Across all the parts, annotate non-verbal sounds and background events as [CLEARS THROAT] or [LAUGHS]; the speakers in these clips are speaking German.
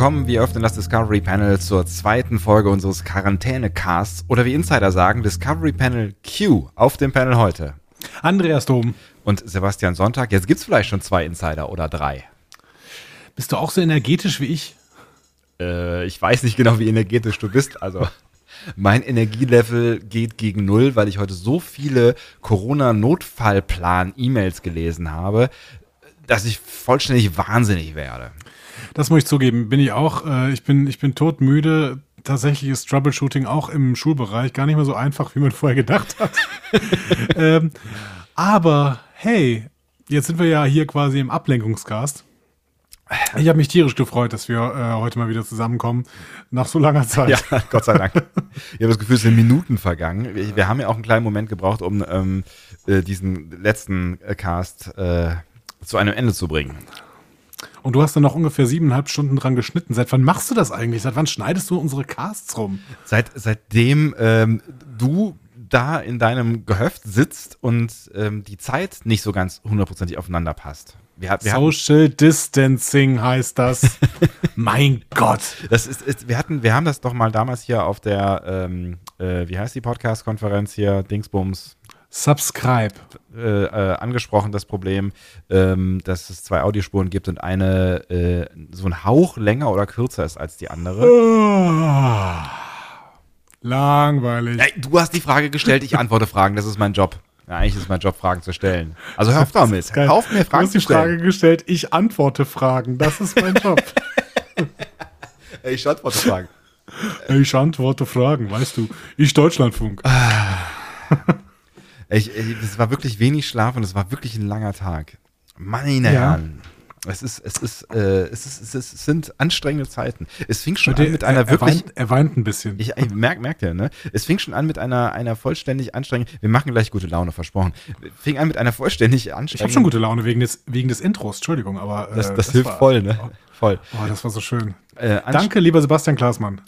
Willkommen, wir öffnen das Discovery Panel zur zweiten Folge unseres Quarantäne-Casts oder wie Insider sagen, Discovery Panel Q auf dem Panel heute. Andreas Dom. Und Sebastian Sonntag. Jetzt gibt's vielleicht schon zwei Insider oder drei. Bist du auch so energetisch wie ich? Äh, ich weiß nicht genau, wie energetisch du bist. Also [LAUGHS] mein Energielevel geht gegen null, weil ich heute so viele Corona-Notfallplan-E-Mails gelesen habe, dass ich vollständig wahnsinnig werde. Das muss ich zugeben, bin ich auch. Äh, ich, bin, ich bin todmüde. Tatsächlich ist Troubleshooting auch im Schulbereich gar nicht mehr so einfach, wie man vorher gedacht hat. [LAUGHS] ähm, aber hey, jetzt sind wir ja hier quasi im Ablenkungscast. Ich habe mich tierisch gefreut, dass wir äh, heute mal wieder zusammenkommen, nach so langer [LAUGHS] Zeit. Ja, Gott sei Dank. Ich habe das Gefühl, es sind Minuten vergangen. Wir, wir, haben ja auch einen kleinen Moment gebraucht, um ähm, äh, diesen letzten Cast äh, zu einem Ende zu bringen. Und du hast dann noch ungefähr siebeneinhalb Stunden dran geschnitten. Seit wann machst du das eigentlich? Seit wann schneidest du unsere Casts rum? Seit, seitdem ähm, du da in deinem Gehöft sitzt und ähm, die Zeit nicht so ganz hundertprozentig aufeinander passt. Wir, wir Social hatten, Distancing heißt das. [LAUGHS] mein Gott. Das ist, ist, wir hatten, wir haben das doch mal damals hier auf der, ähm, äh, wie heißt die Podcast-Konferenz hier, Dingsbums, Subscribe. Äh, äh, angesprochen, das Problem, ähm, dass es zwei Audiospuren gibt und eine äh, so ein Hauch länger oder kürzer ist als die andere. Oh, langweilig. Hey, du hast die Frage gestellt, ich antworte Fragen, das ist mein Job. Ja, eigentlich ist mein Job, Fragen zu stellen. Also hör auf damit. Hör auf mir Fragen zu stellen. Du hast die Frage gestellt, ich antworte Fragen. Das ist mein Job. [LAUGHS] ich antworte Fragen. Ich antworte Fragen, weißt du. Ich Deutschlandfunk. [LAUGHS] Ich, es war wirklich wenig Schlaf und es war wirklich ein langer Tag. Meine ja. Herren. Es ist, es ist, äh, es ist, es ist, es sind anstrengende Zeiten. Es fing schon der, an mit einer er, wirklich. Weint, er weint ein bisschen. Ich, ich merk, merkt ihr, ne? Es fing schon an mit einer, einer vollständig anstrengenden. Wir machen gleich gute Laune, versprochen. Fing an mit einer vollständig anstrengenden. Ich habe schon gute Laune wegen des, wegen des Intros, Entschuldigung, aber. Äh, das, das, das, hilft war, voll, ne? Voll. Oh, das war so schön. Äh, Danke, lieber Sebastian Klaasmann.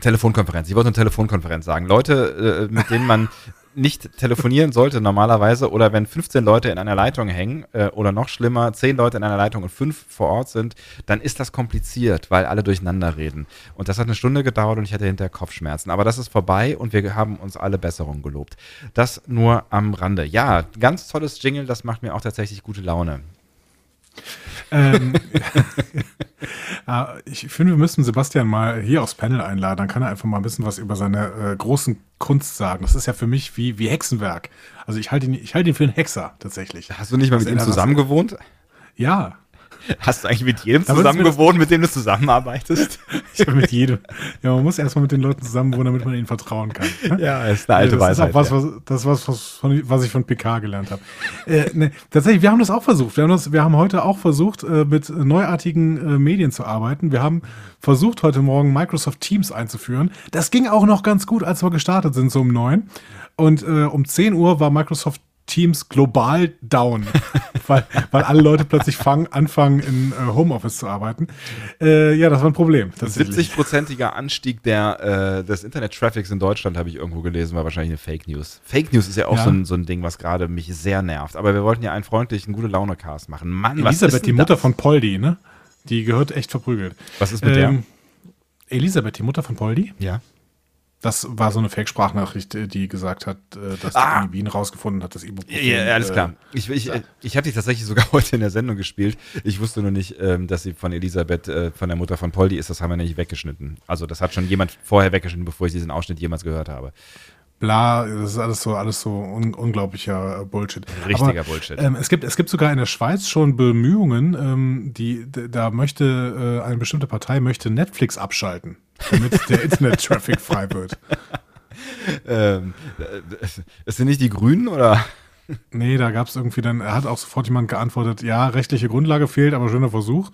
Telefonkonferenz. Ich wollte eine Telefonkonferenz sagen. Leute, äh, mit denen man nicht telefonieren sollte normalerweise oder wenn 15 Leute in einer Leitung hängen äh, oder noch schlimmer, 10 Leute in einer Leitung und 5 vor Ort sind, dann ist das kompliziert, weil alle durcheinander reden. Und das hat eine Stunde gedauert und ich hatte hinterher Kopfschmerzen. Aber das ist vorbei und wir haben uns alle Besserung gelobt. Das nur am Rande. Ja, ganz tolles Jingle, das macht mir auch tatsächlich gute Laune. Ähm, [LAUGHS] ich finde, wir müssen Sebastian mal hier aufs Panel einladen. Dann kann er einfach mal ein bisschen was über seine äh, großen Kunst sagen. Das ist ja für mich wie, wie Hexenwerk. Also ich halte ihn, ich halte ihn für einen Hexer tatsächlich. Hast du nicht mal mit ihm zusammen gewohnt? Ja. Hast du eigentlich mit jedem zusammen gewohnt, mit dem du zusammenarbeitest? [LAUGHS] ich habe mit jedem. Ja, man muss erstmal mit den Leuten zusammen wohnen, damit man ihnen vertrauen kann. Ne? Ja, ist eine alte das Weisheit. Ist was, was, das ist was, was, was ich von PK gelernt habe. äh, ne, tatsächlich, wir haben das auch versucht. Wir haben, das, wir haben heute auch versucht, äh, mit neuartigen äh, Medien zu arbeiten. Wir haben versucht, heute Morgen Microsoft Teams einzuführen. Das ging auch noch ganz gut, als wir gestartet sind, so um neun. Und äh, um 10 Uhr war Microsoft Teams global down, [LAUGHS] weil, weil alle Leute plötzlich fangen, anfangen, in äh, Homeoffice zu arbeiten. Äh, ja, das war ein Problem. 70-prozentiger Anstieg der, äh, des Internet-Traffics in Deutschland, habe ich irgendwo gelesen, war wahrscheinlich eine Fake News. Fake News ist ja auch ja. So, ein, so ein Ding, was gerade mich sehr nervt. Aber wir wollten ja einen freundlichen, gute Laune-Cast machen. Mann, Elisabeth, die Mutter das? von Poldi, ne? Die gehört echt verprügelt. Was ist mit ähm, der? Elisabeth, die Mutter von Poldi? Ja. Das war so eine Fake-Sprachnachricht, äh, die gesagt hat, äh, dass ah. die Wien rausgefunden hat, dass Ibuprofen. Ja, ja, alles klar. Ich, ich, ich habe die tatsächlich sogar [LAUGHS] heute in der Sendung gespielt. Ich wusste nur nicht, ähm, dass sie von Elisabeth, äh, von der Mutter von Poldi ist. Das haben wir nicht weggeschnitten. Also das hat schon jemand vorher weggeschnitten, bevor ich diesen Ausschnitt jemals gehört habe bla, das ist alles so, alles so un unglaublicher Bullshit. Richtiger Aber, Bullshit. Ähm, es, gibt, es gibt sogar in der Schweiz schon Bemühungen, ähm, die, da möchte, äh, eine bestimmte Partei möchte Netflix abschalten, damit der [LAUGHS] Internet-Traffic frei wird. Ähm, äh, es sind nicht die Grünen oder? Nee, da gab es irgendwie dann, er hat auch sofort jemand geantwortet, ja, rechtliche Grundlage fehlt, aber schöner Versuch.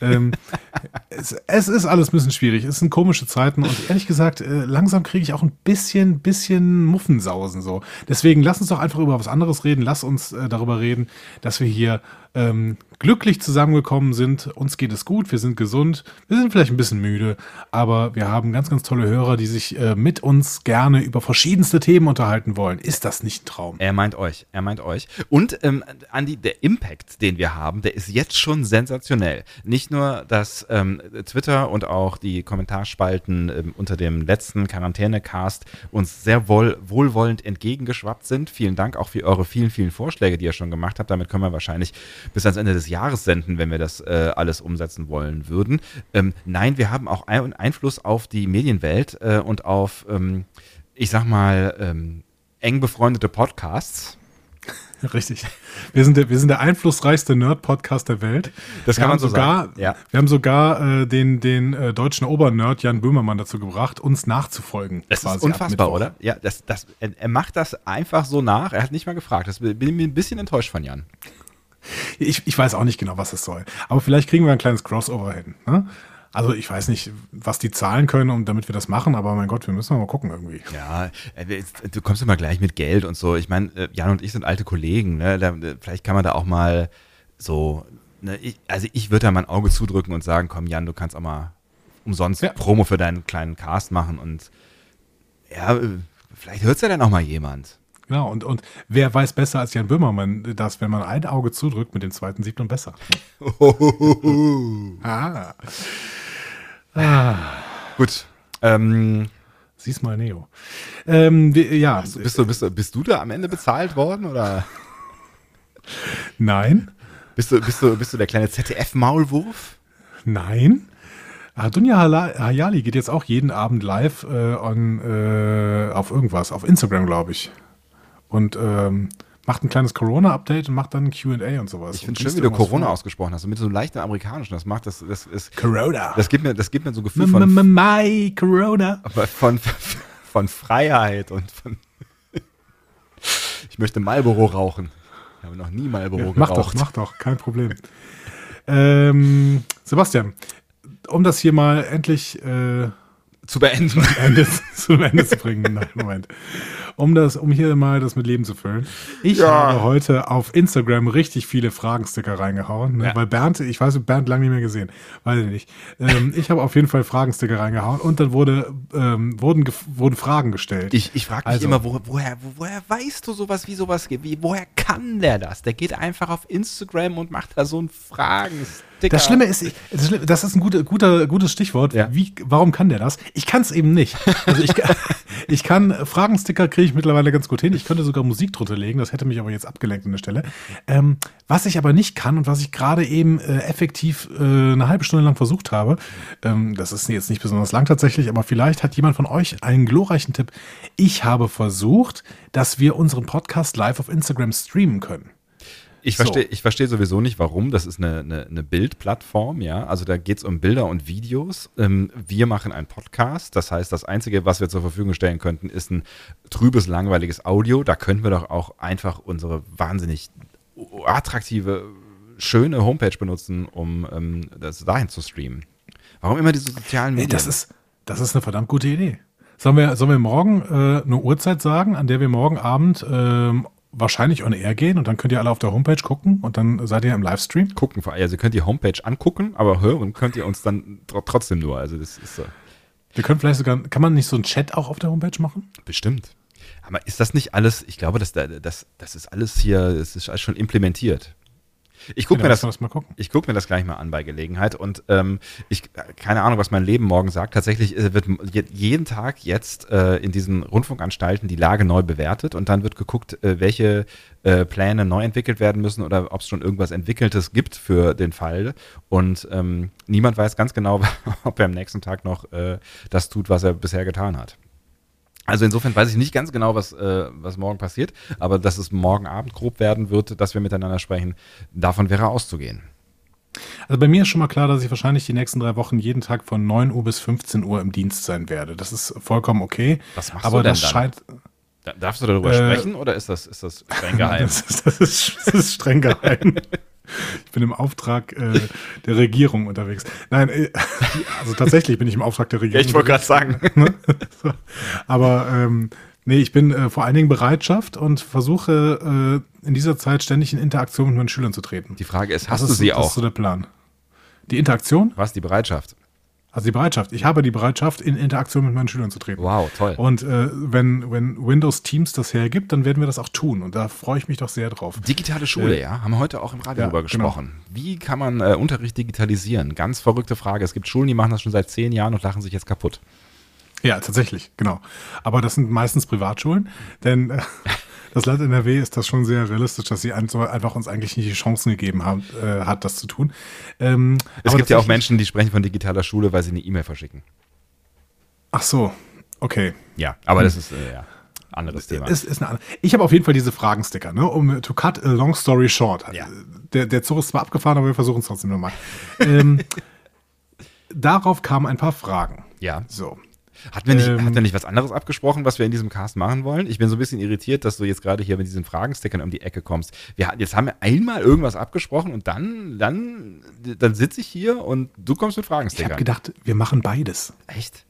ähm, [LAUGHS] es, es, ist alles ein bisschen schwierig, es sind komische Zeiten und ehrlich gesagt, äh, langsam kriege ich auch ein bisschen, bisschen Muffensausen so. Deswegen lass uns doch einfach über was anderes reden, lass uns äh, darüber reden, dass wir hier ähm, glücklich zusammengekommen sind. Uns geht es gut, wir sind gesund, wir sind vielleicht ein bisschen müde, aber wir haben ganz, ganz tolle Hörer, die sich äh, mit uns gerne über verschiedenste Themen unterhalten wollen. Ist das nicht ein Traum? Er meint euch, er meint euch. Und ähm, Andi, der Impact, den wir haben, der ist jetzt schon sensationell. Nicht nur, dass ähm, Twitter und auch die Kommentarspalten ähm, unter dem letzten Quarantänecast uns sehr wohl, wohlwollend entgegengeschwappt sind. Vielen Dank auch für eure vielen, vielen Vorschläge, die ihr schon gemacht habt. Damit können wir wahrscheinlich bis ans Ende des Jahres senden, wenn wir das äh, alles umsetzen wollen würden. Ähm, nein, wir haben auch ein Einfluss auf die Medienwelt äh, und auf, ähm, ich sag mal, ähm, eng befreundete Podcasts. [LAUGHS] Richtig. Wir sind der, wir sind der einflussreichste Nerd-Podcast der Welt. Das kann wir man so sogar, sagen. Ja. Wir haben sogar äh, den, den äh, deutschen Obernerd Jan Böhmermann dazu gebracht, uns nachzufolgen. Das ist unfassbar, oder? Ja, das, das, er, er macht das einfach so nach. Er hat nicht mal gefragt. Das bin ich mir ein bisschen enttäuscht von Jan. Ich, ich weiß auch nicht genau, was es soll. Aber vielleicht kriegen wir ein kleines Crossover hin. Ne? Also ich weiß nicht, was die zahlen können, um damit wir das machen, aber mein Gott, wir müssen mal gucken irgendwie. Ja, äh, du kommst immer gleich mit Geld und so. Ich meine, äh, Jan und ich sind alte Kollegen. Ne? Da, äh, vielleicht kann man da auch mal so. Ne? Ich, also ich würde da mal ein Auge zudrücken und sagen, komm Jan, du kannst auch mal umsonst Ja. Promo für deinen kleinen Cast machen und ja, vielleicht hört es ja dann auch mal jemand. Genau, und, und wer weiß besser als Jan Böhmermann, dass wenn man ein Auge zudrückt, mit dem zweiten sieht man besser. [LAUGHS] ah. ah. Gut. Ähm, Sieh's mal, Neo. Ähm, ja, bist, du, bist, du, bist du da am Ende bezahlt worden oder nein, bist du, bist du, bist du der kleine ZDF-Maulwurf? nein. Dunja Hayali geht jetzt auch jeden Abend live äh, on, äh, auf irgendwas, auf Instagram, glaube ich. Und ähm, macht ein kleines Corona-Update und macht dann ein QA und sowas. Ich finde schön, wie du Corona vor. ausgesprochen hast. Mit so einem leichten amerikanischen. Das macht das, das ist, Corona. das gibt mir, das gibt mir so ein Gefühl von, My Corona. von, von Freiheit und von. [LAUGHS] Ich möchte Marlboro rauchen. Ich habe noch nie Marlboro Ja, mach doch, geraucht. mach doch, kein Problem. ähm, Sebastian, um das hier mal endlich äh, Zu beenden. Ende, [LAUGHS] zum Ende zu bringen. Nein, Moment. Um das, um hier mal das mit Leben zu füllen. Ich Ja. habe heute auf Instagram richtig viele Fragensticker reingehauen, ne? Ja. weil Bernd, ich weiß, Bernd lange nicht mehr gesehen, weiß ich nicht. Ähm, ich habe auf jeden Fall Fragensticker reingehauen und dann wurde, ähm, wurden, wurden Fragen gestellt. Ich, ich frage mich Also- immer, wo, woher, wo, woher weißt du sowas, wie sowas geht? Wie, woher kann der das? Der geht einfach auf Instagram und macht da so einen Fragensticker. Das Schlimme ist, das, ist ein guter, guter, gutes Stichwort. Ja. Wie, warum kann der das? Ich kann es eben nicht. Also ich, [LAUGHS] ich kann Fragensticker kriege ich mittlerweile ganz gut hin. Ich könnte sogar Musik drunter legen. Das hätte mich aber jetzt abgelenkt an der Stelle. Ähm, was ich aber nicht kann und was ich gerade eben äh, effektiv äh, eine halbe Stunde lang versucht habe, ähm, das ist jetzt nicht besonders lang tatsächlich, aber vielleicht hat jemand von euch einen glorreichen Tipp. Ich habe versucht, dass wir unseren Podcast live auf Instagram streamen können. Ich So. verstehe ich verstehe sowieso nicht, warum. Das ist eine, eine, eine Bildplattform, ja. Also da geht es um Bilder und Videos. Ähm, wir machen einen Podcast. Das heißt, das Einzige, was wir zur Verfügung stellen könnten, ist ein trübes, langweiliges Audio. Da könnten wir doch auch einfach unsere wahnsinnig attraktive, schöne Homepage benutzen, um ähm, das dahin zu streamen. Warum immer diese sozialen Medien? das ist, das ist eine verdammt gute Idee. Sollen wir, sollen wir morgen äh, eine Uhrzeit sagen, an der wir morgen Abend ähm, wahrscheinlich on air gehen und dann könnt ihr alle auf der Homepage gucken und dann seid ihr im Livestream? gucken. Also ihr könnt die Homepage angucken, aber hören könnt ihr uns dann tr trotzdem nur. Also das ist so. Wir können vielleicht sogar, kann man nicht so einen Chat auch auf der Homepage machen? Bestimmt. Aber ist das nicht alles, ich glaube, das, das, das ist alles hier, das ist alles schon implementiert. Ich gucke Ja, mir, das, uns mal gucken. ich guck mir das gleich mal an bei Gelegenheit und ähm, ich, keine Ahnung, was mein Leben morgen sagt. Tatsächlich äh, wird je- jeden Tag jetzt äh, in diesen Rundfunkanstalten die Lage neu bewertet und dann wird geguckt, äh, welche äh, Pläne neu entwickelt werden müssen oder ob es schon irgendwas Entwickeltes gibt für den Fall. Und ähm, niemand weiß ganz genau, [LAUGHS] ob er am nächsten Tag noch äh, das tut, was er bisher getan hat. Also insofern weiß ich nicht ganz genau, was, äh, was morgen passiert, aber dass es morgen Abend grob werden wird, dass wir miteinander sprechen, davon wäre auszugehen. Also bei mir ist schon mal klar, dass ich wahrscheinlich die nächsten drei Wochen jeden Tag von 9 Uhr bis 15 Uhr im Dienst sein werde. Das ist vollkommen okay. Was machst aber du denn das dann? scheint. Da- Darfst du darüber Äh, sprechen oder ist das, ist das streng [LAUGHS] geheim? Das ist, das ist, das ist streng geheim. [LAUGHS] Ich bin im Auftrag äh, der Regierung unterwegs. Nein, äh, also tatsächlich bin ich im Auftrag der Regierung. gerade sagen. ne? [LAUGHS] so. Aber ähm, nee, ich bin äh, vor allen Dingen Bereitschaft und versuche äh, in dieser Zeit ständig in Interaktion mit meinen Schülern zu treten. Die Frage ist, Das hast ist, du sie das ist auch? so der Plan. Die Interaktion, Was, die Bereitschaft? Also die Bereitschaft. Ich habe die Bereitschaft, in Interaktion mit meinen Schülern zu treten. Wow, toll. Und äh, wenn, wenn Windows Teams das hergibt, dann werden wir das auch tun. Und da freue ich mich doch sehr drauf. Digitale Schule, Äh, ja, haben wir heute auch im Radio ja, drüber gesprochen. Wie kann man äh, Unterricht digitalisieren? Ganz verrückte Frage. Es gibt Schulen, die machen das schon seit zehn Jahren und lachen sich jetzt kaputt. Ja, tatsächlich, genau. Aber das sind meistens Privatschulen, denn äh, [LAUGHS] das Land NRW ist das schon sehr realistisch, dass sie einfach uns eigentlich nicht die Chancen gegeben haben, äh, hat, das zu tun. Ähm, Es gibt ja auch Menschen, die sprechen von digitaler Schule, weil sie eine E-Mail verschicken. Ach so, okay. Ja, aber das ist äh, ja anderes Thema. Ist, ist eine, ich habe auf jeden Fall diese Fragensticker, ne? um to cut a long story short. Ja. Der, der Zug ist zwar abgefahren, aber wir versuchen es trotzdem nochmal. ähm, [LAUGHS] darauf kamen ein paar Fragen. ja. So. Hatten wir, nicht, Ähm, hatten wir nicht was anderes abgesprochen, was wir in diesem Cast machen wollen? Ich bin so ein bisschen irritiert, dass du jetzt gerade hier mit diesen Fragenstickern um die Ecke kommst. Wir jetzt haben wir einmal irgendwas abgesprochen und dann, dann, dann sitze ich hier und du kommst mit Ich habe Fragenstickern. gedacht, wir machen beides. Echt?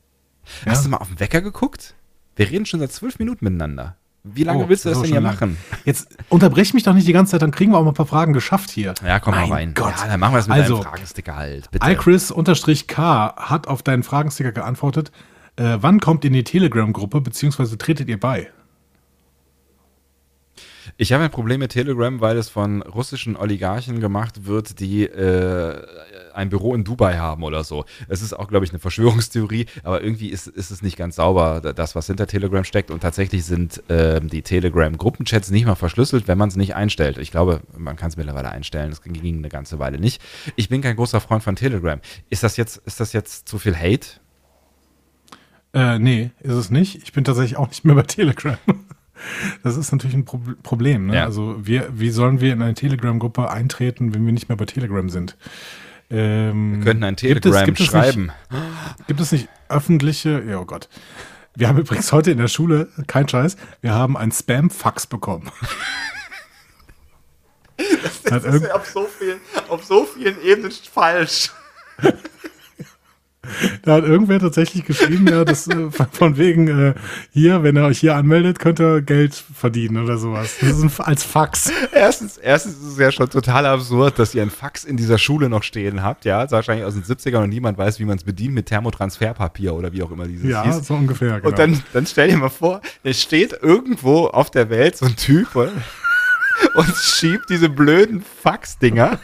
Ja. Hast du mal auf den Wecker geguckt? Wir reden schon seit zwölf Minuten miteinander. Wie lange Oh, willst du das das denn hier lang. machen? Jetzt unterbrech mich doch nicht die ganze Zeit, dann kriegen wir auch mal ein paar Fragen geschafft hier. Ja, komm mein mal rein. Gott. Ja, dann machen wir es mit also, deinem Fragensticker halt. Bitte. iChris-K hat auf deinen Fragensticker geantwortet, äh, wann kommt ihr in die Telegram-Gruppe, beziehungsweise tretet ihr bei? Ich habe ein Problem mit Telegram, weil es von russischen Oligarchen gemacht wird, die äh, ein Büro in Dubai haben oder so. Es ist auch, glaube ich, eine Verschwörungstheorie, aber irgendwie ist, ist es nicht ganz sauber, das, was hinter Telegram steckt. Und tatsächlich sind ähm, die Telegram-Gruppenchats nicht mal verschlüsselt, wenn man es nicht einstellt. Ich glaube, man kann es mittlerweile einstellen. Das ging eine ganze Weile nicht. Ich bin kein großer Freund von Telegram. Ist das jetzt, ist das jetzt zu viel Hate? Äh, nee, ist es nicht. Ich bin tatsächlich auch nicht mehr bei Telegram. [LAUGHS] Das ist natürlich ein Pro Problem. Ne? Ja. Also wir, wie sollen wir in eine Telegram-Gruppe eintreten, wenn wir nicht mehr bei Telegram sind? Ähm, Wir könnten ein gibt es- Telegram gibt es schreiben. Nicht, gibt es nicht öffentliche, ja oh Gott. Wir haben [LAUGHS] übrigens heute in der Schule, kein Scheiß, wir haben ein Spam-Fax bekommen. [LAUGHS] Hat irgend- auf so vielen, auf so vielen Ebenen falsch. Da hat irgendwer tatsächlich geschrieben, ja, das äh, von- wegen äh, hier, wenn er euch hier anmeldet, könnt ihr Geld verdienen oder sowas. Das ist ein, als Fax. Erstens, erstens ist es ja schon total absurd, dass ihr ein Fax in dieser Schule noch stehen habt, ja, das ist wahrscheinlich aus den 70ern und niemand weiß, wie man es bedient mit Thermotransferpapier oder wie auch immer dieses Ja, hieß. so ungefähr. Genau. Und dann, dann stell dir mal vor, es steht irgendwo auf der Welt so ein Typ und schiebt diese blöden Faxdinger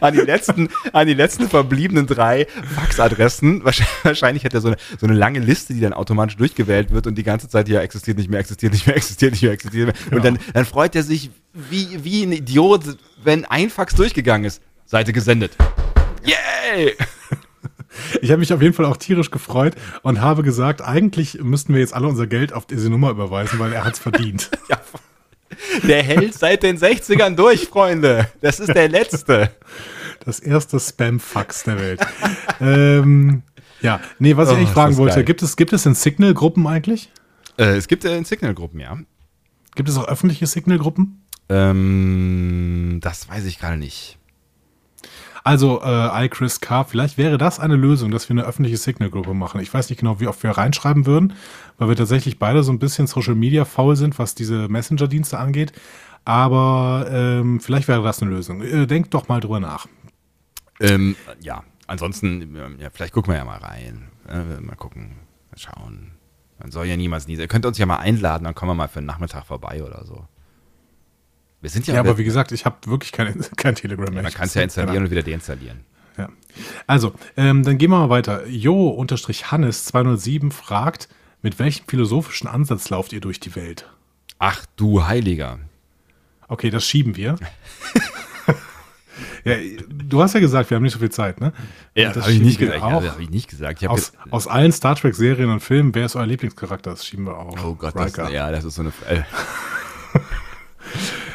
an die letzten, an die letzten verbliebenen drei Faxadressen. Wahrscheinlich, hat er so eine, so eine lange Liste, die dann automatisch durchgewählt wird und die ganze Zeit hier existiert nicht mehr, existiert nicht mehr, existiert nicht mehr, existiert nicht mehr. Und dann, dann freut er sich wie, wie ein Idiot, wenn ein Fax durchgegangen ist. Seite gesendet. Yay! Ich habe mich auf jeden Fall auch tierisch gefreut und habe gesagt, eigentlich müssten wir jetzt alle unser Geld auf diese Nummer überweisen, weil er hat's verdient. [LAUGHS] Ja, der hält seit den 60ern durch, Freunde. Das ist der letzte. Das erste Spam-Fax der Welt. ähm, ja, nee, was ich Oh, eigentlich fragen wollte, geil. gibt es, gibt es in Signal-Gruppen eigentlich? Äh, es gibt äh, Signal-Gruppen, ja. Gibt es auch öffentliche Signal-Gruppen? Ähm, das weiß ich gerade nicht. Also, äh, iChris K, vielleicht wäre das eine Lösung, dass wir eine öffentliche Signal-Gruppe machen. Ich weiß nicht genau, wie oft wir reinschreiben würden, weil wir tatsächlich beide so ein bisschen Social-Media-faul sind, was diese Messenger-Dienste angeht. Aber ähm, vielleicht wäre das eine Lösung. Äh, denkt doch mal drüber nach. Ähm, ja, ansonsten, ähm, ja, vielleicht gucken wir ja mal rein. Äh, mal gucken, mal schauen. Man soll ja niemals nie. Ihr könnt uns ja mal einladen, dann kommen wir mal für einen Nachmittag vorbei oder so. Wir sind ja, Ja, aber wie gesagt, ich habe wirklich kein, [LAUGHS] kein Telegram mehr. man Ich kann es ja installieren und wieder deinstallieren. Ja. Also, ähm, dann gehen wir mal weiter. Jo-Hannes207 fragt, mit welchem philosophischen Ansatz lauft ihr durch die Welt? Ach du Heiliger. Okay, das schieben wir. [LAUGHS] ja, du hast ja gesagt, wir haben nicht so viel Zeit, ne? Ja, das habe ich nicht gesagt. Ja, habe ich nicht gesagt. Ich hab Aus, aus allen Star Trek-Serien und Filmen, wer ist euer Lieblingscharakter? Das schieben wir auch. Oh Gott, das, ja, das ist so eine. Äh,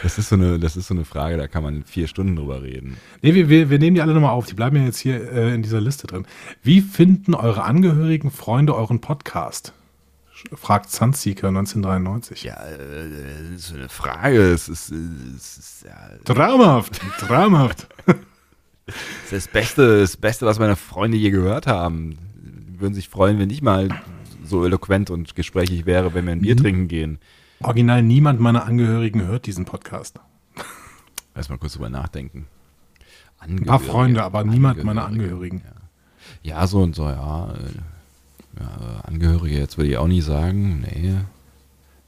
das ist so eine, das ist so eine Frage, da kann man vier Stunden drüber reden. Nee, wir, wir, wir nehmen die alle nochmal auf. Die bleiben ja jetzt hier äh, in dieser Liste drin. Wie finden eure Angehörigen, Freunde euren Podcast? fragt Sunseeker 1993. Ja, äh, das ist eine Frage. Es ist, es ist ja, Traumhaft, traumhaft. das, ist das Beste, das Beste, was meine Freunde je gehört haben. Würden sich freuen, wenn ich mal so eloquent und gesprächig wäre, wenn wir ein Bier Mhm. trinken gehen. Original niemand meiner Angehörigen hört diesen Podcast. Erstmal kurz drüber nachdenken. Ein paar Freunde, aber niemand meiner Angehörigen. Ja. ja, so und so, ja. äh, ja Angehörige, jetzt würde ich auch nie sagen. Nee.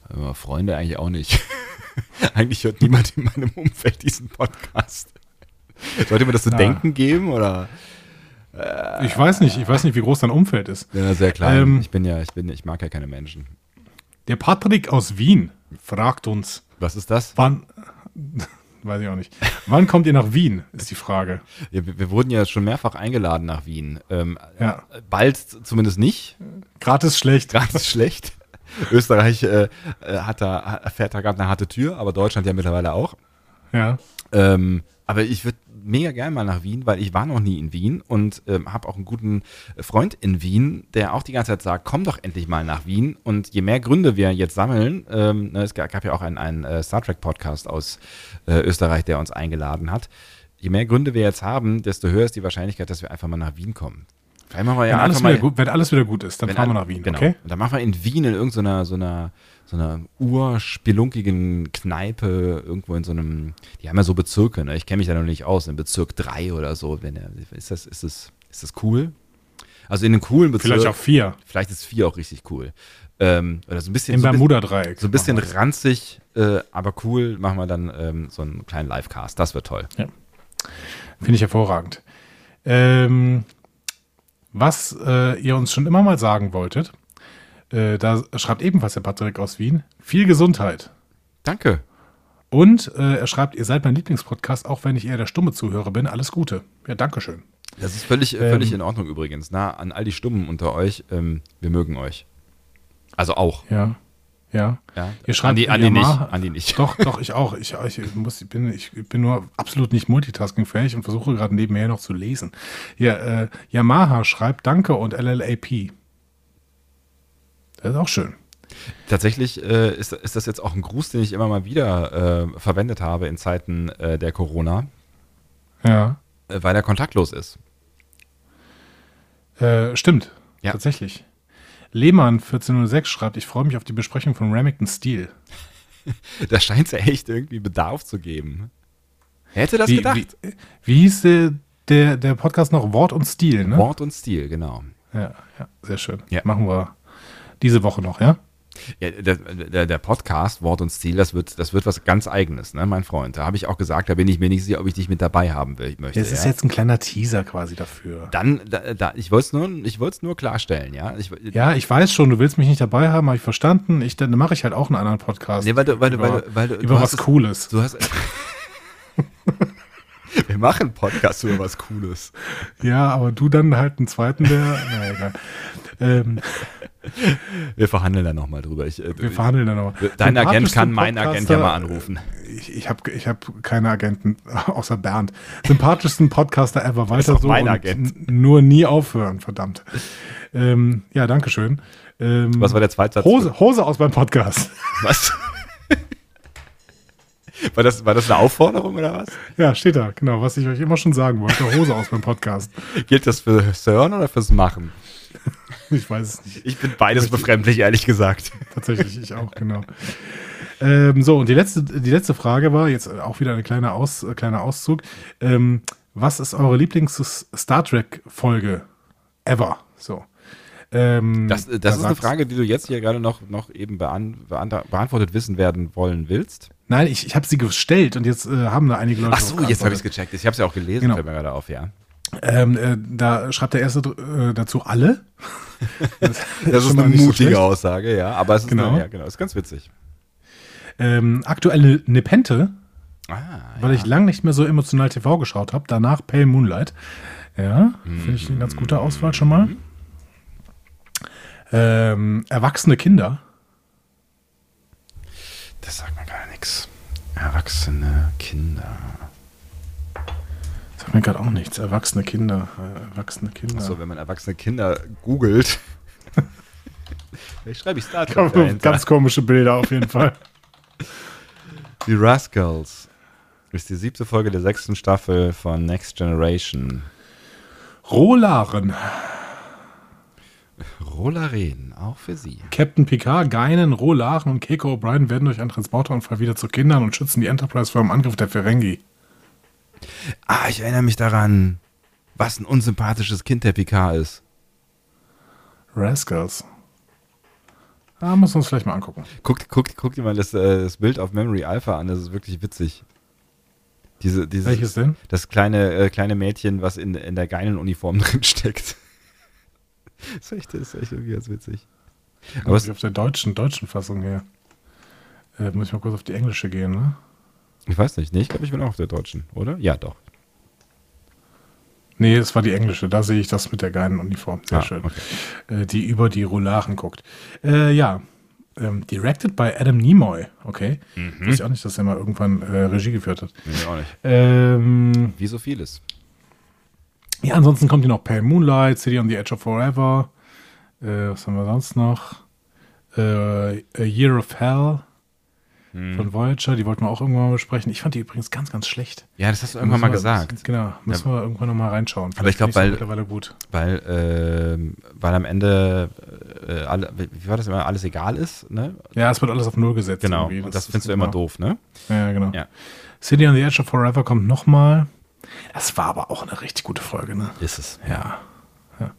Aber Freunde eigentlich auch nicht. [LAUGHS] eigentlich hört niemand in meinem Umfeld diesen Podcast. Sollte mir das zu Ja. denken geben oder? Ich weiß nicht, ich weiß nicht, wie groß dein Umfeld ist. Ja, sehr klein. Ähm, ich bin ja, ich bin, ich mag ja keine Menschen. Der Patrick aus Wien fragt uns, Was ist das? wann, [LAUGHS] weiß ich auch nicht, wann kommt ihr nach Wien, ist die Frage. Ja, wir, wurden ja schon mehrfach eingeladen nach Wien. Ähm, Ja. Bald zumindest nicht. Gratis schlecht. Ganz [LAUGHS] schlecht. Österreich äh, äh, hat da, fährt da gerade eine harte Tür, aber Deutschland ja mittlerweile auch. Ja. Ähm, aber ich würde mega gern mal nach Wien, weil ich war noch nie in Wien und ähm, habe auch einen guten Freund in Wien, der auch die ganze Zeit sagt, komm doch endlich mal nach Wien. Und je mehr Gründe wir jetzt sammeln, ähm, ne, es gab gab ja auch einen, einen äh, Star Trek Podcast aus äh, Österreich, der uns eingeladen hat. Je mehr Gründe wir jetzt haben, desto höher ist die Wahrscheinlichkeit, dass wir einfach mal nach Wien kommen. Vielleicht machen wir ja Wenn, alles wieder gut, wenn alles wieder gut ist, dann fahren wir nach Wien, genau. okay? Und dann machen wir in Wien in irgendeiner so einer, so einer urspelunkigen Kneipe, irgendwo in so einem, die haben ja so Bezirke, ne? Ich kenne mich da noch nicht aus, in Bezirk 3 oder so. Wenn ist, das, ist, das, ist das cool? Also in einem coolen Bezirk. Vielleicht auch vier. Vielleicht ist 4 auch richtig cool. Ähm, oder so ein bisschen. Im so Bermuda-Dreieck. so ein bisschen ranzig, äh, aber cool, machen wir dann ähm, so einen kleinen Livecast. Das wird toll. wir's. Finde ich hervorragend. Ähm, was äh, ihr uns schon immer mal sagen wolltet, äh, da schreibt ebenfalls der Patrick aus Wien, viel Gesundheit. Danke. Und äh, er schreibt, ihr seid mein Lieblingspodcast, auch wenn ich eher der stumme Zuhörer bin. Alles Gute. Ja, Dankeschön. Das ist völlig, äh, Ähm, völlig in Ordnung übrigens. Na, an all die Stummen unter euch, ähm, wir mögen euch. Also auch. Ja. Ja. Ja. Ihr schreibt Andi, Andi nicht. Andi nicht. Doch, doch, ich auch. Ich, ich, muss, ich, bin, ich bin nur absolut nicht multitaskingfähig und versuche gerade nebenher noch zu lesen. Ja, äh, Yamaha schreibt Danke und LLAP. Das ist auch schön. Tatsächlich äh, ist, ist das jetzt auch ein Gruß, den ich immer mal wieder äh, verwendet habe in Zeiten äh, der Corona, Ja. äh, weil er kontaktlos ist. Äh, stimmt. Ja. Tatsächlich. Lehmann 1406 schreibt, ich freue mich auf die Besprechung von Remington Steel. [LAUGHS] Da scheint es ja echt irgendwie Bedarf zu geben. Wer hätte das Wie, gedacht? wie, wie hieß der, der, der Podcast noch? Wort und Stil, ne? Wort und Stil, genau. Ja, ja, sehr schön. Ja. Machen wir diese Woche noch, ja? Ja, der, der, der Podcast Wort und Stil, das wird, das wird was ganz Eigenes, ne, mein Freund. Da habe ich auch gesagt, da bin ich mir nicht sicher, ob ich dich mit dabei haben will, möchte. Das ist ja. jetzt ein kleiner Teaser quasi dafür. Dann, da, da, ich wollte es nur, ich wollt's nur klarstellen, ja. Ich, Ja, ich weiß schon, du willst mich nicht dabei haben, habe ich verstanden. Ich, dann mache ich halt auch einen anderen Podcast. Nee, weil du, weil du, über, weil du, weil du, über was es- Cooles. Du hast. [LAUGHS] Wir machen Podcast über was Cooles. Ja, aber du dann halt einen zweiten, der. na egal. Ähm, Wir verhandeln da nochmal drüber. Ich, äh, wir verhandeln dann noch. Dein Agent kann meinen Agent ja mal anrufen. Ich, ich habe ich hab keine Agenten, [LAUGHS] außer Bernd. Sympathischsten Podcaster ever. Weiter so. mein Agent. Nur nie aufhören, verdammt. Ähm, ja, danke schön. Ähm, Was war der zweite Satz? Hose, Hose aus beim Podcast. Was? War das, war das eine Aufforderung oder was? Ja, steht da, genau, was ich euch immer schon sagen wollte. Hose aus beim Podcast. Gilt das fürs Hören oder fürs Machen? Ich weiß es nicht. Ich bin beides befremdlich, ehrlich gesagt. Tatsächlich, ich auch, genau. Ähm, so, und die letzte, die letzte Frage war, jetzt auch wieder ein kleiner, Aus, äh, kleiner Auszug. Ähm, was ist eure Lieblings-Star Trek-Folge ever? So. Ähm, Das, da das ist eine Frage, die du jetzt hier gerade noch, noch eben bean, beant, beantwortet wissen werden wollen willst. Nein, ich, ich habe sie gestellt und jetzt äh, haben da einige Leute. Ach so, jetzt habe ich es gecheckt. Ich habe es ja auch gelesen, Genau. fällt mir gerade auf, ja. Ähm, äh, da schreibt der erste äh, dazu alle. Das, [LAUGHS] Das ist eine so mutige schlecht. Aussage, ja. Aber es ist, Genau. eine, ja, genau, ist ganz witzig. Ähm, aktuelle Nepente, Ah, weil ich lang nicht mehr so emotional TV geschaut habe. Danach Pale Moonlight. Ja, finde ich eine ganz gute Auswahl schon mal. Ähm, erwachsene Kinder. Das sagt gar nichts. Erwachsene Kinder. Sagt mir gerade auch nichts. Erwachsene Kinder. Erwachsene Kinder. So, wenn man erwachsene Kinder googelt, Ich schreibe ich Star Trek dahinter. Ganz komische Bilder auf jeden Fall. [LAUGHS] Die Rascals ist die siebte Folge der sechsten Staffel von Next Generation. Rolaren. Rolaren, auch für sie. Captain Picard, Geinen, Rolaren und Keiko O'Brien werden durch einen Transporterunfall wieder zu Kindern und schützen die Enterprise vor dem Angriff der Ferengi. Ah, ich erinnere mich daran, was ein unsympathisches Kind der Picard ist. Rascals. Ah, müssen wir uns vielleicht mal angucken. Guck, guck, guck dir mal das, äh, das Bild auf Memory Alpha an, das ist wirklich witzig. Diese, dieses, Welches denn? Das kleine, äh, kleine Mädchen, was in, in der geilen Uniform [LAUGHS] drin steckt. [LAUGHS] das, ist echt, das ist echt irgendwie ganz witzig. Aber es, auf der deutschen, deutschen Fassung her. Äh, muss ich mal kurz auf die englische gehen, ne? ich weiß nicht, nee, ich glaube, ich bin auch auf der deutschen, oder? Ja, doch. Nee, das war die englische. Da sehe ich das mit der geilen Uniform. Sehr Ah, schön. okay. Äh, die über die Rolaren guckt. Äh, ja. Ähm, directed by Adam Nimoy. Okay. Mhm. Wusste ich auch nicht, dass er mal irgendwann äh, Regie geführt hat. Nee, auch nicht. Ähm, Wie so vieles. Ja, ansonsten kommt hier noch Pale Moonlight, City on the Edge of Forever. Äh, was haben wir sonst noch? Äh, A Year of Hell Hm. von Voyager. Die wollten wir auch irgendwann mal besprechen. Ich fand die übrigens ganz, ganz schlecht. Ja, das hast du irgendwann mal gesagt. Genau, müssen wir irgendwann noch mal reinschauen. Aber ich glaub, Vielleicht weil- mittlerweile gut. Weil, ähm, weil am Ende, äh, alle, wie war das immer, alles egal ist, ne? Ja, es wird alles auf Null gesetzt. Genau. das ist findest du immer genau. doof, ne? Ja, genau. Ja. City on the Edge of Forever kommt nochmal. Das war aber auch eine richtig gute Folge, ne? Ist es. Ja. ja.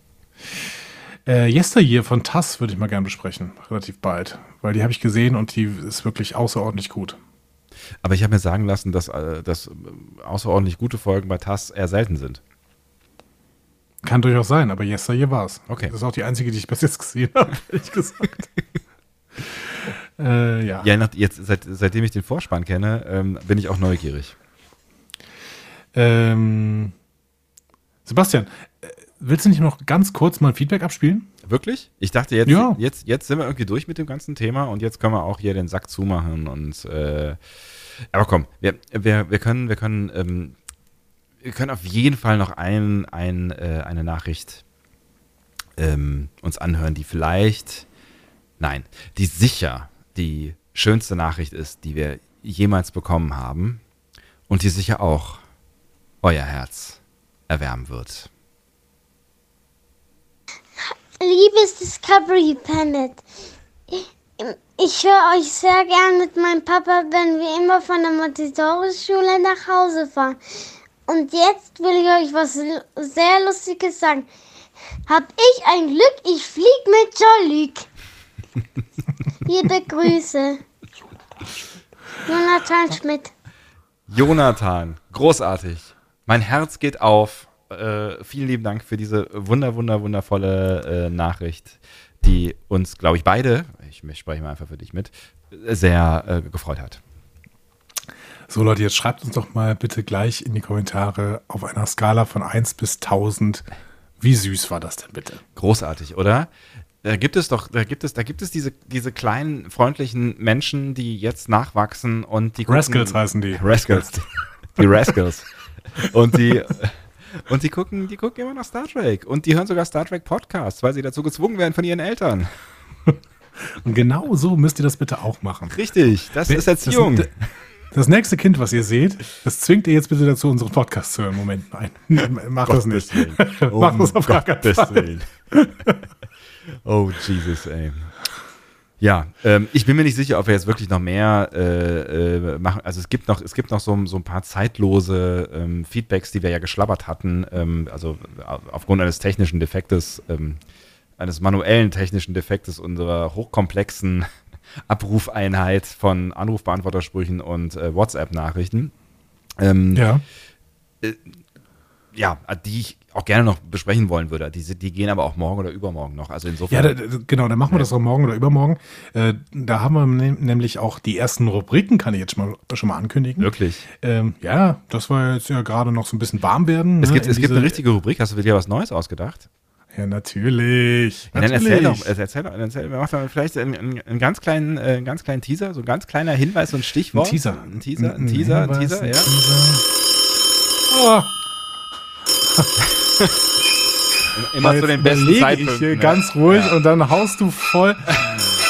Äh, Yesteryear von Tass würde ich mal gern besprechen. Relativ bald. Weil die habe ich gesehen und die ist wirklich außerordentlich gut. Aber ich habe mir sagen lassen, dass, äh, dass äh, außerordentlich gute Folgen bei TAS eher selten sind. Kann durchaus sein, aber Yesteryear war es. Okay. Das ist auch die einzige, die ich bis jetzt gesehen habe, [LAUGHS] ehrlich gesagt. [LAUGHS] äh, ja. Ja, nach, jetzt, seit, seitdem ich den Vorspann kenne, ähm, bin ich auch neugierig. Ähm, Sebastian, äh, willst du nicht noch ganz kurz mal ein Feedback abspielen? Wirklich? Ich dachte, jetzt, Ja. jetzt, jetzt sind wir irgendwie durch mit dem ganzen Thema und jetzt können wir auch hier den Sack zumachen und äh, aber komm, wir, wir, wir können, wir können, ähm, wir können auf jeden Fall noch ein, ein, äh, eine Nachricht ähm, uns anhören, die vielleicht, nein, die sicher die schönste Nachricht ist, die wir jemals bekommen haben und die sicher auch euer Herz erwärmen wird. Liebes Discovery Planet, ich höre euch sehr gern mit meinem Papa, wenn wir immer von der Montessori-Schule nach Hause fahren. Und jetzt will ich euch was sehr Lustiges sagen. Hab ich ein Glück, ich flieg mit Jollik. [LAUGHS] Liebe Grüße. Jonathan Schmidt. Jonathan, großartig. Mein Herz geht auf. Äh, vielen lieben Dank für diese wunder, wunder, wundervolle äh, Nachricht, die uns, glaube ich, beide, ich, ich spreche mal einfach für dich mit, sehr äh, gefreut hat. So Leute, jetzt schreibt uns doch mal bitte gleich in die Kommentare auf einer Skala von 1 bis 1000. Wie süß war das denn bitte? Großartig, oder? Da gibt es doch, da gibt es, da gibt es diese, diese kleinen, freundlichen Menschen, die jetzt nachwachsen und die gucken- Rascals heißen die. Rascals. Die Rascals. Und die, und die gucken, die gucken immer noch Star Trek. Und die hören sogar Star Trek Podcasts, weil sie dazu gezwungen werden von ihren Eltern. Und genau so müsst ihr das bitte auch machen. Richtig, das ist Erziehung. Das, das nächste Kind, was ihr seht, das zwingt ihr jetzt bitte dazu, unseren Podcast zu hören. Moment, nein. [LAUGHS] Mach das nicht. [LAUGHS] Mach das auf gar keinen Fall. Willen. Oh, Jesus, ey. Ja, ähm, ich bin mir nicht sicher, ob wir jetzt wirklich noch mehr äh, äh, machen. Also es gibt noch, es gibt noch so, so ein paar zeitlose ähm, Feedbacks, die wir ja geschlabbert hatten. Ähm, also au- aufgrund eines technischen Defektes, ähm, eines manuellen technischen Defektes unserer hochkomplexen [LAUGHS] Abrufeinheit von Anrufbeantwortersprüchen und äh, WhatsApp-Nachrichten. Ähm, Ja. Ja, die ich auch gerne noch besprechen wollen würde. Die, die gehen aber auch morgen oder übermorgen noch. Also Ja, insofern. da, da- genau, dann machen wir das auch morgen oder übermorgen. Äh, da haben wir ne- nämlich auch die ersten Rubriken, kann ich jetzt schon mal, schon mal ankündigen. wirklich. Ähm, ja, das war jetzt ja gerade noch so ein bisschen warm werden. Es, ne, gibt, es gibt eine richtige Rubrik. Hast du dir was Neues ausgedacht? Ja, natürlich. Ja, dann natürlich. erzähl doch, äh, erzähl doch, erzähl, mach doch vielleicht einen, einen, einen ganz kleinen, äh, einen ganz kleinen Teaser, so ein ganz kleiner Hinweis, so ein Ein Stichwort. Teaser. Ein Teaser, ein Teaser, ein Hinweis, Teaser, ein ja. Teaser. Oh, Immer zu den besten Zeitpunkten. ich hier ne? ganz ruhig Ja. und dann haust du voll.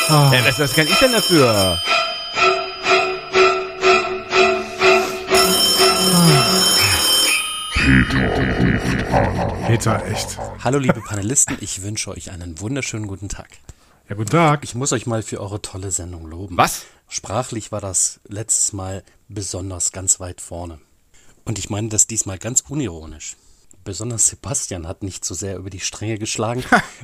Ja, was, was kann ich denn dafür? Peter, echt. Hallo liebe Panelisten, ich wünsche euch einen wunderschönen guten Tag. Ja, guten Tag. Ich muss euch mal für eure tolle Sendung loben. Was? Sprachlich war das letztes Mal besonders ganz weit vorne. Und ich meine das diesmal ganz unironisch. Besonders Sebastian hat nicht so sehr über die Stränge geschlagen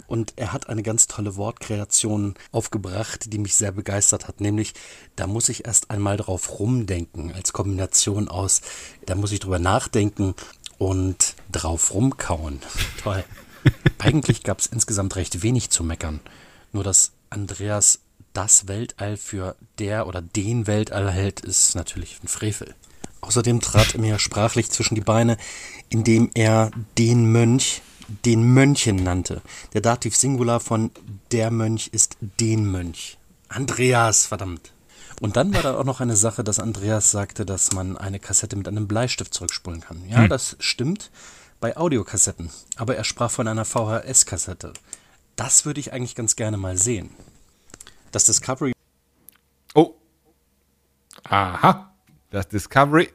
und er hat eine ganz tolle Wortkreation aufgebracht, die mich sehr begeistert hat. Nämlich, da muss ich erst einmal drauf rumdenken, als Kombination aus, da muss ich drüber nachdenken und drauf rumkauen. [LAUGHS] Toll. Eigentlich gab es insgesamt recht wenig zu meckern. Nur dass Andreas das Weltall für der oder den Weltall hält, ist natürlich ein Frevel. Außerdem trat er mir sprachlich zwischen die Beine, indem er den Mönch den Mönchen nannte. Der Dativ Singular von der Mönch ist den Mönch. Andreas, verdammt. Und dann war da auch noch eine Sache, dass Andreas sagte, dass man eine Kassette mit einem Bleistift zurückspulen kann. Ja, das stimmt bei Audiokassetten. Aber er sprach von einer VHS-Kassette. Das würde ich eigentlich ganz gerne mal sehen. Das Discovery Oh, Aha. Das Discovery.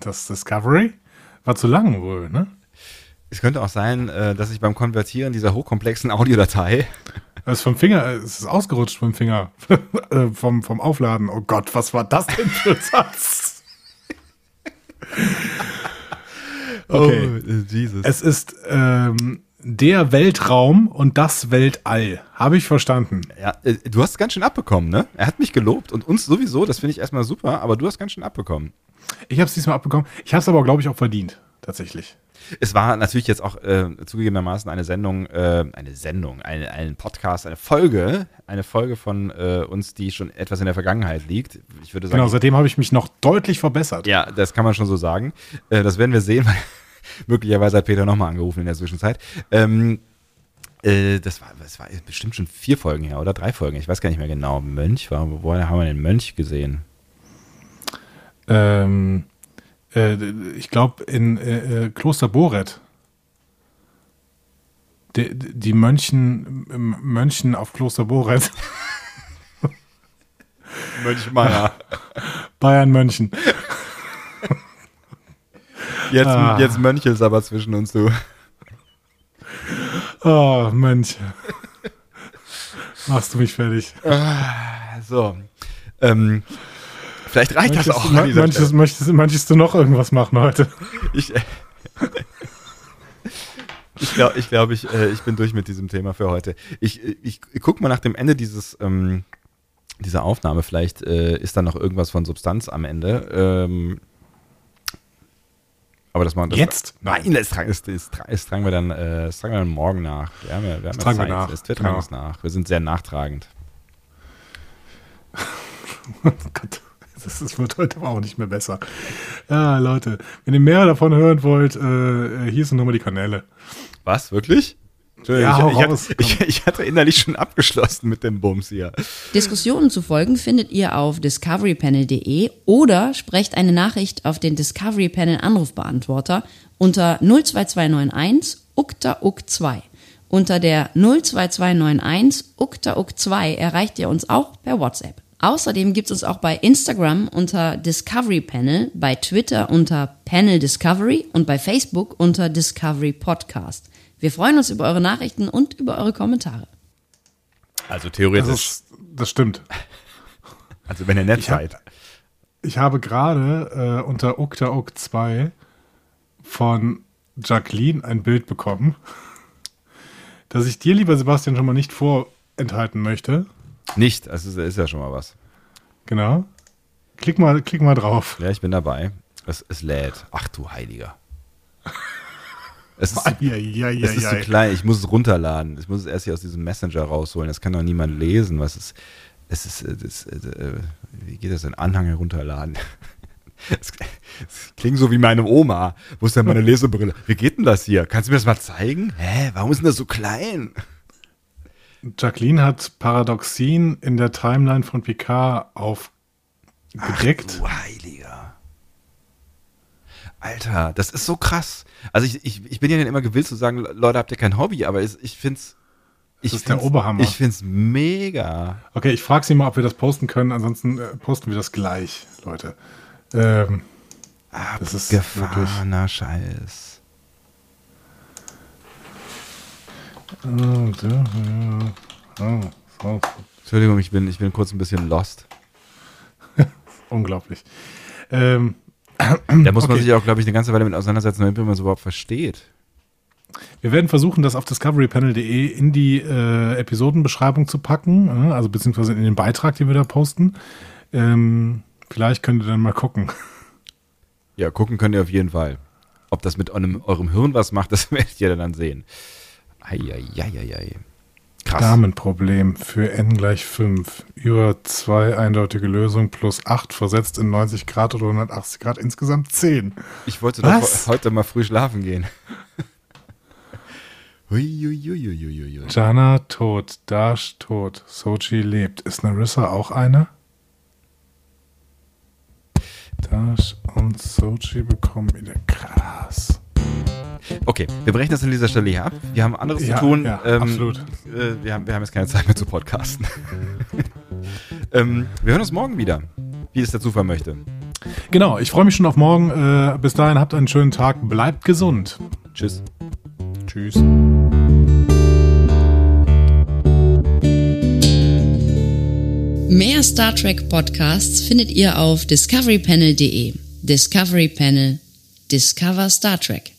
Das Discovery war zu lang wohl, ne? Es könnte auch sein, äh, dass ich beim Konvertieren dieser hochkomplexen Audiodatei [LAUGHS] Es ist vom Finger, es ist ausgerutscht vom Finger. [LAUGHS] Äh, vom, vom Aufladen. Oh Gott, was war das denn für ein [LAUGHS] Satz? Okay. Oh, äh, Jesus. Es ist ähm, der Weltraum und das Weltall. Habe ich verstanden. ja, äh, du hast ganz schön abbekommen, ne? Er hat mich gelobt und uns sowieso, das finde ich erstmal super, aber du hast ganz schön abbekommen. Ich habe es diesmal abbekommen. Ich habe es aber, glaube ich, auch verdient. Tatsächlich. Es war natürlich jetzt auch äh, zugegebenermaßen eine Sendung, äh, eine Sendung, eine, ein Podcast, eine Folge, eine Folge von äh, uns, die schon etwas in der Vergangenheit liegt. Ich würde sagen, Genau, seitdem habe ich mich noch deutlich verbessert. ja, das kann man schon so sagen. Äh, das werden wir sehen, [LAUGHS] weil [LAUGHS] möglicherweise hat Peter nochmal angerufen in der Zwischenzeit. Ähm, äh, das, war, das war bestimmt schon vier Folgen her oder drei Folgen. Ich weiß gar nicht mehr genau. Mönch war, woher haben wir den Mönch gesehen? Ähm, äh, ich glaube, in äh, äh, Kloster Boret. Die, die Mönchen, Mönchen auf Kloster Boret. [LAUGHS] Mönch Meier. [LAUGHS] Bayern Mönchen. Jetzt, Ah. jetzt Mönche ist aber zwischen uns, du. Oh, Mönch. Machst du mich fertig. So. Ähm, vielleicht reicht das Möchtest, auch an dieser möchtest, möchtest, möchtest du noch irgendwas machen heute? Ich, äh, ich glaube, ich, glaub, ich, äh, ich bin durch mit diesem Thema für heute. Ich, ich, ich guck mal nach dem Ende dieses, ähm, dieser Aufnahme. Vielleicht äh, ist da noch irgendwas von Substanz am Ende. Ähm, aber das machen das Jetzt? Nein, das, tragen- das, das, das tragen wir dann, äh, das tragen wir dann morgen nach. Wir haben wir haben ja tragen wir nach, Das- Wir tragen genau. es nach. Wir sind sehr nachtragend. [LAUGHS] Oh Gott, das, das wird heute aber auch nicht mehr besser. Ja, Leute, wenn ihr mehr davon hören wollt, äh, hier sind nochmal die Kanäle. Was? Wirklich? Entschuldigung, Ja, ich, hau ich, raus, hatte, ich, ich hatte innerlich schon abgeschlossen mit dem Bums hier. Diskussionen zu folgen findet ihr auf discoverypanel.de oder sprecht eine Nachricht auf den Discovery Panel Anrufbeantworter unter 02291 ukta uk 2. Unter der 02291 ukta uk 2 erreicht ihr uns auch per WhatsApp. Außerdem gibt es uns auch bei Instagram unter Discovery Panel, bei Twitter unter Panel Discovery und bei Facebook unter Discovery Podcast. Wir freuen uns über eure Nachrichten und über eure Kommentare. Also Das, theoretisch. ist, das stimmt. also wenn ihr nett Ich hab- seid. Ich habe gerade äh, unter uktauk 2 von Jacqueline ein Bild bekommen, das ich dir, lieber Sebastian, schon mal nicht vorenthalten möchte. Nicht, also ist ja schon mal was. Genau. Klick mal, klick mal drauf. Ja, ich bin dabei. Es, es lädt. Ach du Heiliger. Es ist, [LAUGHS] Ja, ja, ja, es ist ja. klein, ich muss es runterladen. Ich muss es erst hier aus diesem Messenger rausholen. Das kann doch niemand lesen. Was ist. Es ist. äh, Das, äh, wie geht das denn? Anhang herunterladen. [LAUGHS] Es, es klingt so wie meine Oma. Wo ist denn meine Lesebrille? Wie geht denn das hier? Kannst du mir das mal zeigen? Hä? Warum ist denn das so klein? Jacqueline hat Paradoxien in der Timeline von Picard aufgedeckt. Du Heiliger. Alter, das ist so krass. Also ich, ich, ich bin ja dann immer gewillt zu sagen, Leute, habt ihr kein Hobby, aber es, ich find's, Das ist der Oberhammer. Ich find's mega. Okay, ich frage sie mal, ob wir das posten können. Ansonsten äh, posten wir das gleich, Leute. Ähm, das ist. Gefahrener Scheiß. Oh, da, ja. Oh, so, Entschuldigung, ich bin, ich bin kurz ein bisschen lost. [LAUGHS] unglaublich. Ähm, [CLEARS THROAT] Da muss man Okay. sich auch, glaube ich, eine ganze Weile mit auseinandersetzen, damit man es überhaupt versteht. Wir werden versuchen, das auf discoverypanel.de in die äh, Episodenbeschreibung zu packen, äh, also beziehungsweise in den Beitrag, den wir da posten. Ähm, vielleicht könnt ihr dann mal gucken. Ja, gucken könnt ihr auf jeden Fall. Ob das mit eurem, eurem Hirn was macht, [LAUGHS] das werdet ihr dann sehen. Eieieiei. Krass. Damenproblem für n gleich 5. Über zwei eindeutige Lösungen plus 8 versetzt in 90 Grad oder 180 Grad, insgesamt 10. Ich wollte doch Was? heute mal früh schlafen gehen. [LAUGHS] Huiuiuiuiui. Jana tot, Dash tot, Sochi lebt. Ist Narissa auch eine? Dash und Sochi bekommen wieder krass. Okay, wir brechen das an dieser Stelle hier ab. Wir haben anderes Ja, zu tun. ja, absolut. Äh, wir, haben, wir haben jetzt keine Zeit mehr zu podcasten. [LAUGHS] ähm, wir hören uns morgen wieder, wie es der Zufall möchte. Genau, ich freue mich schon auf morgen. Äh, bis dahin habt einen schönen Tag. Bleibt gesund. Tschüss. Tschüss. Mehr Star Trek Podcasts findet ihr auf discoverypanel.de. Discovery Panel. Discover Star Trek.